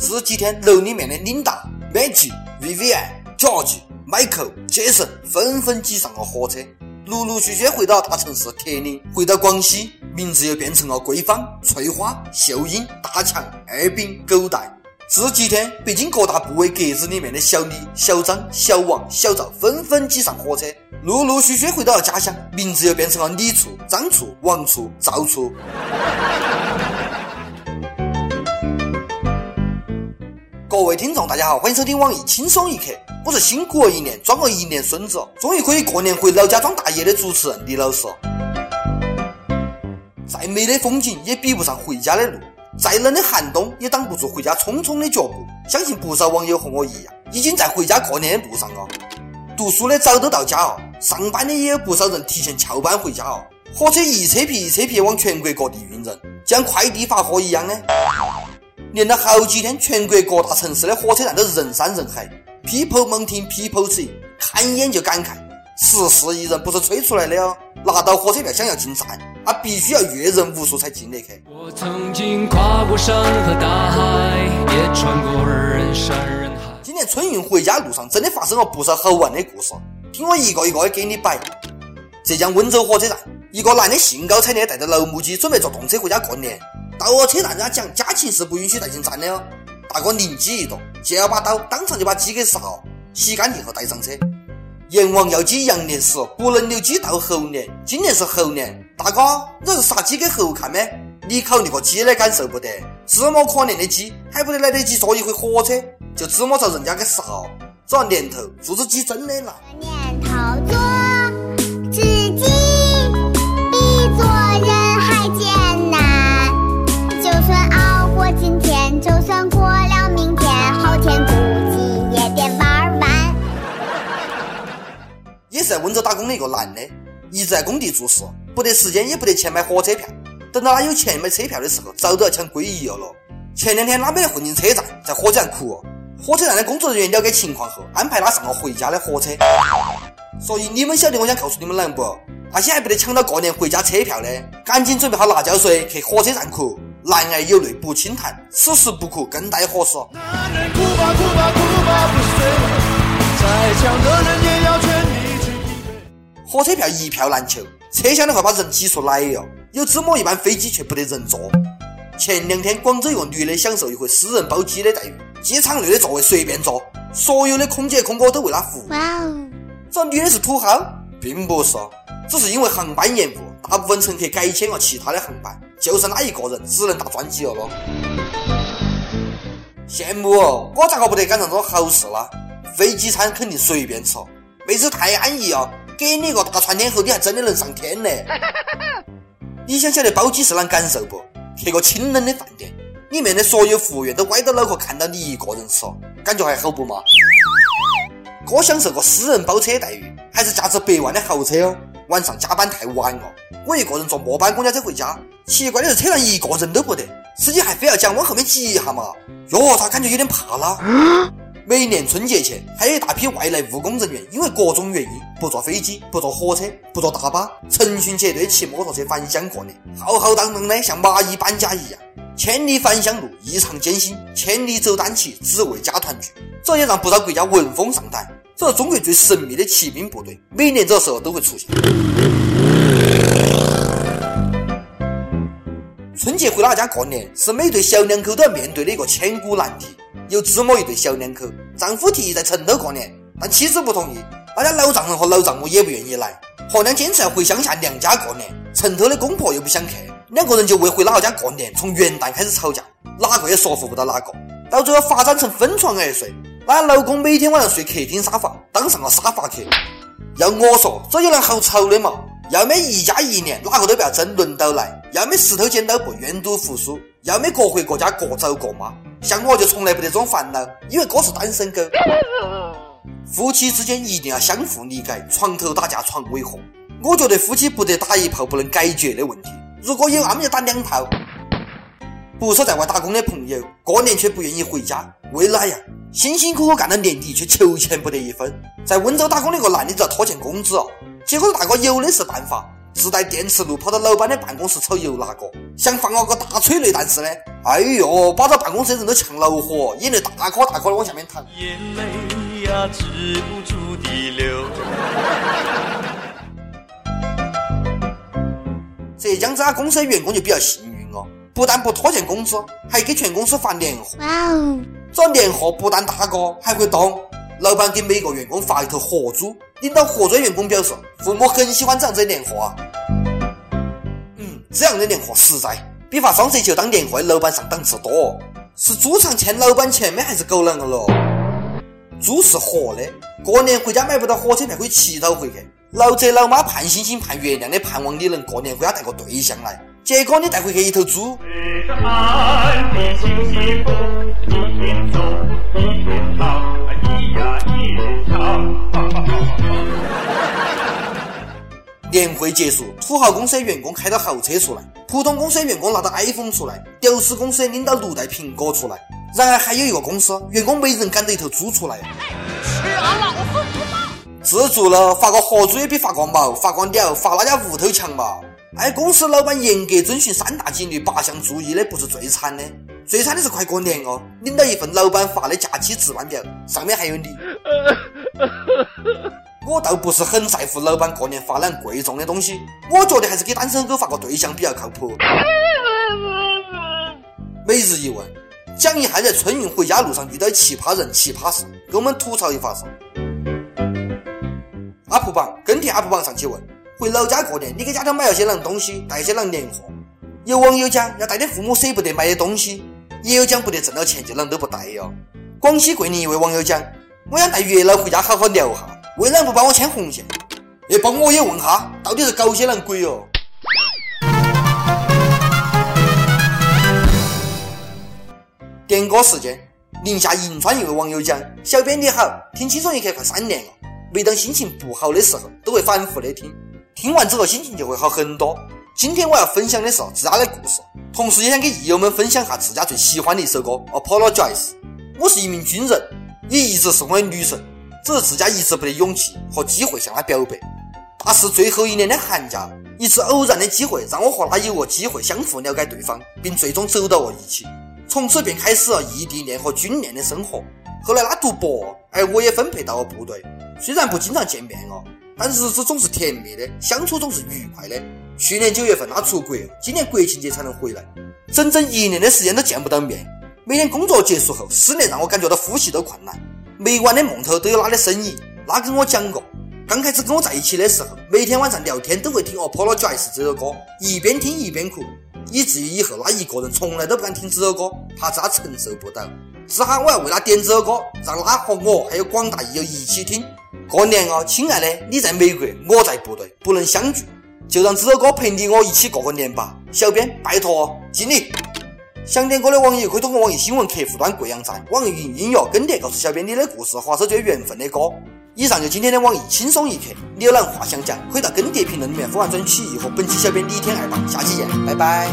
这几天楼里面的领导 Maggie、Vivian、George、Michael、Jason 纷纷挤上了火车，陆陆续续回到大城市铁岭，回到广西，名字又变成了桂芳、翠花、秀英、大强、二饼、狗带。这几天，北京各大部委格子里面的小李、小张、小王、小赵纷纷挤上火车，陆陆续续回到了家乡，名字又变成了李处、张处、王处、赵处。各位听众，大家好，欢迎收听网易轻松一刻。我是辛苦了一年，装了一年孙子，终于可以过年回老家装大爷的主持人李老师。再美的风景也比不上回家的路，再冷的寒冬也挡不住回家匆匆的脚步。相信不少网友和我一样，已经在回家过年的路上了。读书的早都到家哦，上班的也有不少人提前翘班回家哦。火车一车皮一车皮往全国各地运人，像快递发货一样的。连了好几天，全国各大城市的火车站都人山人海，people mountain people see，看一眼就感慨，十四亿人不是吹出来的哦。拿到火车票想要进站，啊，必须要阅人无数才进得去。我曾经跨过山和大海，也穿过人山人海。今年春运回家路上，真的发生了不少好玩的故事，听我一个一个的给你摆。浙江温州火车站，一个男的兴高采烈带着老母鸡，准备坐动车回家过年。到我车站，家讲家禽是不允许带进站的哦。大哥灵机一动，借了把刀，当场就把鸡给杀了，洗干净后带上车。阎王要鸡羊年死，不能留鸡到猴年。今年是猴年，大哥，你是杀鸡给猴看吗？你考虑过鸡的感受不得？这么可怜的鸡，还不得来得及坐一回火车，就这么遭人家给杀了。这年头做只鸡真的难。在温州打工的一个男的，一直在工地做事，不得时间也不得钱买火车票。等到他有钱买车票的时候，早都要抢归一了咯。前两天他没得混进车站，在火车站哭。火车站的工作人员了解情况后，安排他上了回家的火车。所以你们晓得我想告诉你们啷不？那些还不得抢到过年回家车票的，赶紧准备好辣椒水去火车站哭。男儿有泪不轻弹，此时不哭更待何时？男人哭吧哭吧哭吧不睡，再强的人也火车票一票难求，车厢的话把人挤出来哟。有这么一班飞机却不得人坐。前两天广州一个女的享受一回私人包机的待遇，机场内的座位随便坐，所有的空姐空哥都为她服务。哇哦！这女的是土豪，并不是，只是因为航班延误，大部分乘客改签了其他的航班，就剩她一个人只能搭专机了咯。羡慕哦，我咋个不得赶上这种好事啦？飞机餐肯定随便吃，妹子太安逸哦。给你个大串天后，你还真的能上天呢！你想晓得包机是啷感受不？去个清冷的饭店，里面的所有服务员都歪着脑壳看到你一个人吃，感觉还好不嘛？哥享受过私人包车待遇，还是价值百万的豪车哦。晚上加班太晚了，我一个人坐末班公交车回家。奇怪的是，车上一个人都不得，司机还非要讲往后面挤一下嘛？哟，咋感觉有点怕啦？每年春节前，还有一大批外来务工人员，因为各种原因不坐飞机、不坐火车、不坐大巴，成群结队骑摩托车返乡过年，浩浩荡荡的像蚂蚁搬家一样。千里返乡路异常艰辛，千里走单骑只为家团聚。这也让不少国家闻风丧胆。这是中国最神秘的骑兵部队，每年这个时候都会出现。春节回老家过年，是每对小两口都要面对的一个千古难题。有这么一对小两口，丈夫提议在城头过年，但妻子不同意。那家老丈人和老丈母也不愿意来，婆娘坚持要回乡下娘家过年。城头的公婆又不想去，两个人就为回老家过年，从元旦开始吵架，哪个也说服不到哪个，到最后发展成分床而睡。那老公每天晚上睡客厅沙发，当上了沙发客。要我说，这有啷好吵的嘛？要么一家一年，哪个都不要争，轮到来；要么石头剪刀布，愿赌服输；要么各回各家，各找各妈。像我就从来不得这种烦恼，因为哥是单身狗。夫妻之间一定要相互理解，床头打架床尾和。我觉得夫妻不得打一炮不能解决的问题，如果有，那么就打两炮。不少在外打工的朋友，过年却不愿意回家，为哪呀？辛辛苦苦干到年底，却求钱不得一分。在温州打工的一个男的只要拖欠工资哦，结果大哥有的是办法。自带电磁炉跑到老板的办公室炒油那个，想放了个大催泪弹似的，哎呦，把这办公室人都呛恼火，眼泪大颗大颗的往下面淌。眼泪呀，止不住的流。浙江这家公司的员工就比较幸运哦，不但不拖欠工资，还给全公司发年货。哇哦！这年货不但大个，还会动。老板给每个员工发一头活猪。领导合作员工表示，父母很喜欢这样子的年货啊。嗯，这样的年货实在。比发双色球当年货的老板上档次多，是猪场欠老板钱没还是狗啷个了？猪是活的，过年回家买不到火车票可以乞讨回去。老者老妈盼星星盼月亮的盼望你能过年回家带个对象来，结果你带回去一头猪。年会结束，土豪公司的员工开到豪车出来，普通公司的员工拿到 iPhone 出来，屌丝公司领到六袋苹果出来。然而还有一个公司，员工没人赶着一头猪出来。吃啊，老子不怕！自足了，发个活猪也比发个毛、发个鸟、发那家屋头强嘛。哎，公司老板严格遵循三大纪律、八项注意的，不是最惨的，最惨的是快过年哦，领到一份老板发的假期值班表，上面还有你。我倒不是很在乎老板过年发两贵重的东西，我觉得还是给单身狗发个对象比较靠谱。每日一问，讲一下在春运回家路上遇到奇葩人、奇葩事，给我们吐槽一发事。阿普榜跟帖阿普榜上去问：回老家过年，你给家头买了些啷东西，带些啷年货？有网友讲要带点父母舍不得买的东西，也有讲不得挣到钱就啷都不带哟。广西桂林一位网友讲：我想带月老回家好好聊哈。为啷不帮我牵红线？哎，帮我也问哈，到底是搞些啷鬼哦？点歌时间，宁夏银川一位网友讲：“小编你好，听轻松一刻快三年了，每当心情不好的时候，都会反复的听，听完之后心情就会好很多。今天我要分享的是自家的故事，同时也想给益友们分享下自家最喜欢的一首歌《Apologize》。我是一名军人，也一直是我的女神。”只是自家一直没得勇气和机会向她表白。大四最后一年的寒假，一次偶然的机会让我和她有个机会相互了解对方，并最终走到了一起。从此便开始了异地恋和军恋的生活。后来她读博，而我也分配到了部队。虽然不经常见面哦，但日子总是甜蜜的，相处总是愉快的。去年九月份她出国，今年国庆节才能回来，整整一年的时间都见不到面。每天工作结束后，思念让我感觉到呼吸都困难。每晚的梦头都有他的身影，他跟我讲过，刚开始跟我在一起的时候，每天晚上聊天都会听《Apologize》这首歌，一边听一边哭，以至于以后他一个人从来都不敢听这首歌，怕他承受不到。只好我要为他点这首歌，让他和我还有广大益友一起听。过年哦，亲爱的，你在美国，我在部队，不能相聚，就让这首歌陪你我一起过个年吧。小编，拜托哦，敬你。想点歌的网友可以通过网易新闻客户端贵阳站、网易云音乐跟帖告诉小编你的故事或者最缘分的歌。以上就今天的网易轻松一刻，你有哪话想讲，可以到跟帖评论里面分享专曲艺和本期小编李天二吧。下期见，拜拜。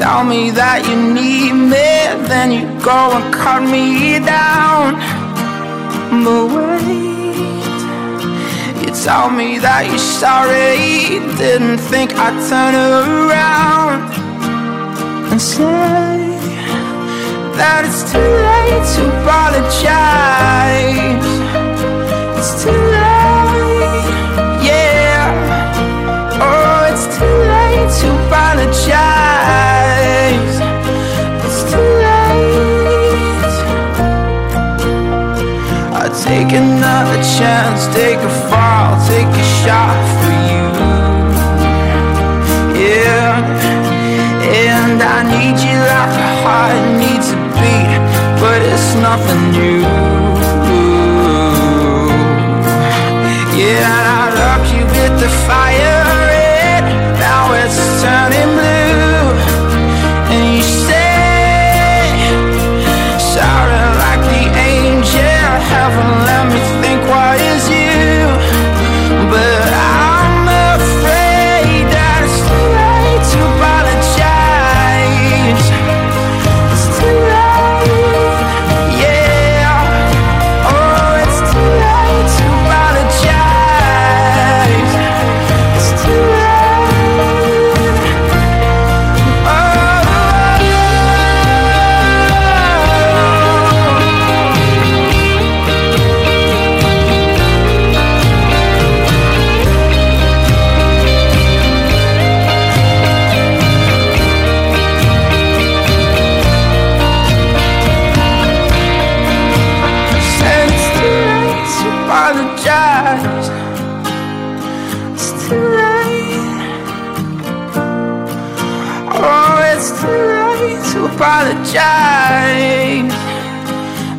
Tell me that you need me, then you go and cut me down. But wait, you tell me that you're sorry, didn't think I'd turn around and say that it's too late to apologize. It's too late, Take another chance, take a fall, take a shot for you. Yeah, and I need you like a heart needs a beat But it's nothing new. Yeah, I love you with the fire It's too late to apologize.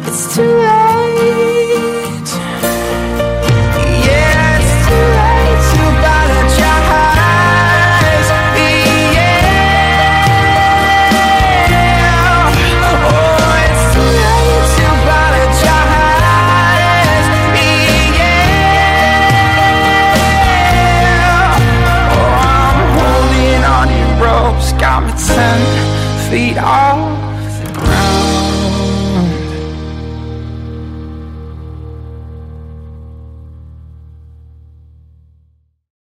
It's too late.